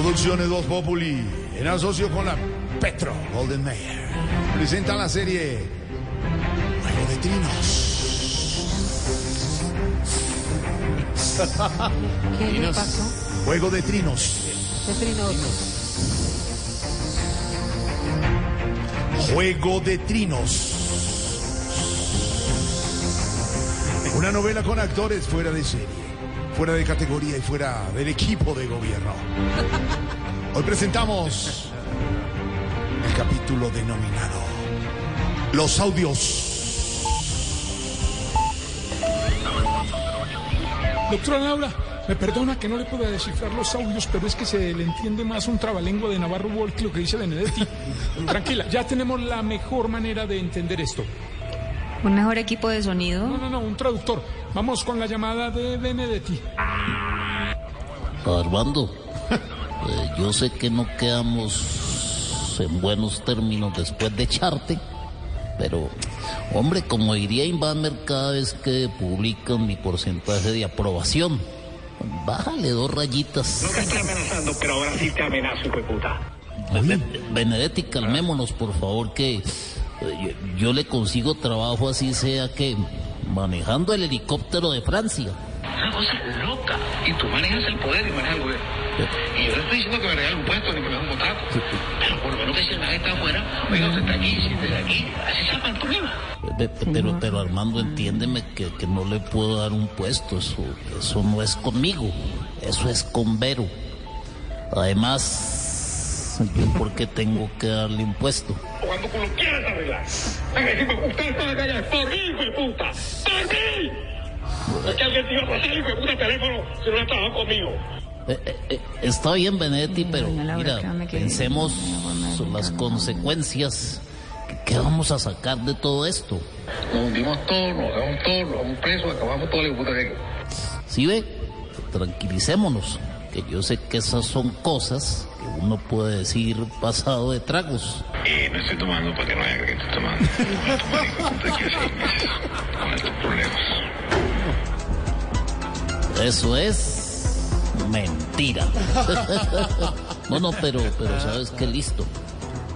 Producciones Voz Populi, en asocio con la Petro Golden Mayer, presenta la serie Juego de Trinos. ¿Qué le pasó? Juego de Trinos. ¿Qué trinos? Juego de Trinos. Una novela con actores fuera de serie, fuera de categoría y fuera del equipo de gobierno. Hoy presentamos el capítulo denominado Los audios. Doctora Laura, me perdona que no le pueda descifrar los audios, pero es que se le entiende más un trabalengua de Navarro Wolf que lo que dice Benedetti. Tranquila, ya tenemos la mejor manera de entender esto. ¿Un mejor equipo de sonido? No, no, no, un traductor. Vamos con la llamada de Benedetti. Armando, eh, yo sé que no quedamos en buenos términos después de echarte, pero, hombre, como diría Inbamer cada vez que publican mi porcentaje de aprobación, bájale dos rayitas. No te estoy amenazando, pero ahora sí te amenazo, hijo de puta. Be- Benedetti, calmémonos, por favor, que yo, yo le consigo trabajo así sea que manejando el helicóptero de Francia. Una cosa loca. Y tú manejas el poder y manejas el gobierno. Y yo no estoy diciendo que me regale un puesto ni que me dé un contrato. Pero por lo menos que si el man está afuera, oiga, usted está aquí, siéntese aquí. Así se. Pe- pe- Pero, pero Armando, entiéndeme que, que no le puedo dar un puesto, eso, eso no es conmigo, eso es con Vero. Además, yo por qué tengo que darle un puesto. Cuando tú lo quieras arreglar. Venga, si me usted está acá, por mí, hijo de puta. Por mí. Es que alguien te iba a pasar, hijo de puta, teléfono si no estaba conmigo. Eh, eh, eh, está bien, Benedetti, pero mira, pensemos sobre las consecuencias. ¿Qué vamos a sacar de todo esto? Nos hundimos todos, nos hagamos todos, nos vamos presos, acabamos todo el hijo de puta que ¿Sí ve? Tranquilicémonos, que yo sé que esas son cosas uno puede decir pasado de tragos. Eh, no estoy tomando para que no haya que estoy tomando. Con estos problemas. Eso es mentira. no, no, pero, pero sabes que listo.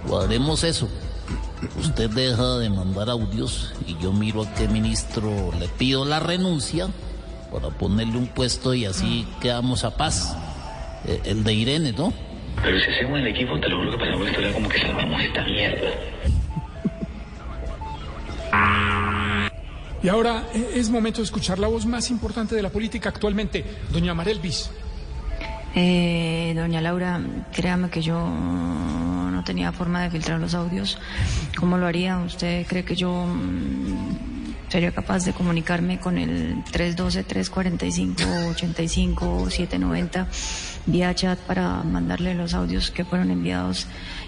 Cuadremos eso. Usted deja de mandar audios y yo miro a qué ministro le pido la renuncia para ponerle un puesto y así quedamos a paz. Eh, El de Irene, ¿no? Pero si hacemos el equipo, te lo juro que pasamos la historia como que salvamos esta mierda. Y ahora eh, es momento de escuchar la voz más importante de la política actualmente, doña Marelvis. Eh, doña Laura, créame que yo no tenía forma de filtrar los audios. ¿Cómo lo haría? ¿Usted cree que yo mm, sería capaz de comunicarme con el 312-345-85-790 vía chat para mandarle los audios que fueron enviados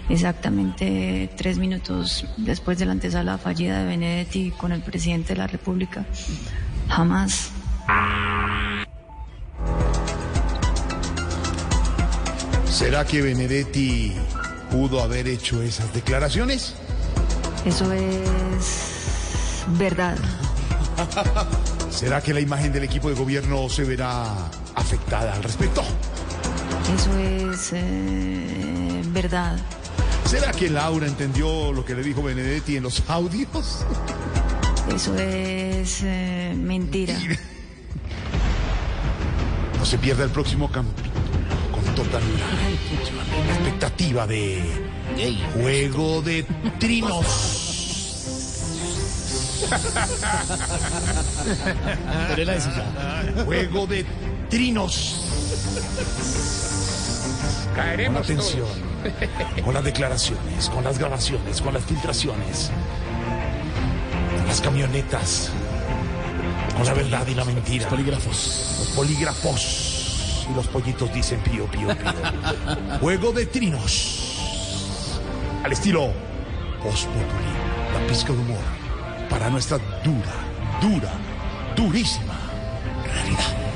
exactamente tres minutos después de la antesala fallida de Benedetti con el presidente de la República? Jamás. ¿Será que Benedetti pudo haber hecho esas declaraciones? Eso es verdad. ¿Será que la imagen del equipo de gobierno se verá afectada al respecto? Eso es eh, verdad. ¿Será que Laura entendió lo que le dijo Benedetti en los audios? Eso es eh, mentira. No se pierda el próximo capítulo con total expectativa de Juego de Trinos. Juego de Trinos. Con Caeremos atención, con las declaraciones, con las grabaciones, con las filtraciones, con las camionetas, con la verdad y la mentira. Los polígrafos. Los polígrafos. Y los pollitos dicen pío, pío, pío. Juego de trinos. Al estilo Populi, la pizca de humor para nuestra dura, dura, durísima realidad.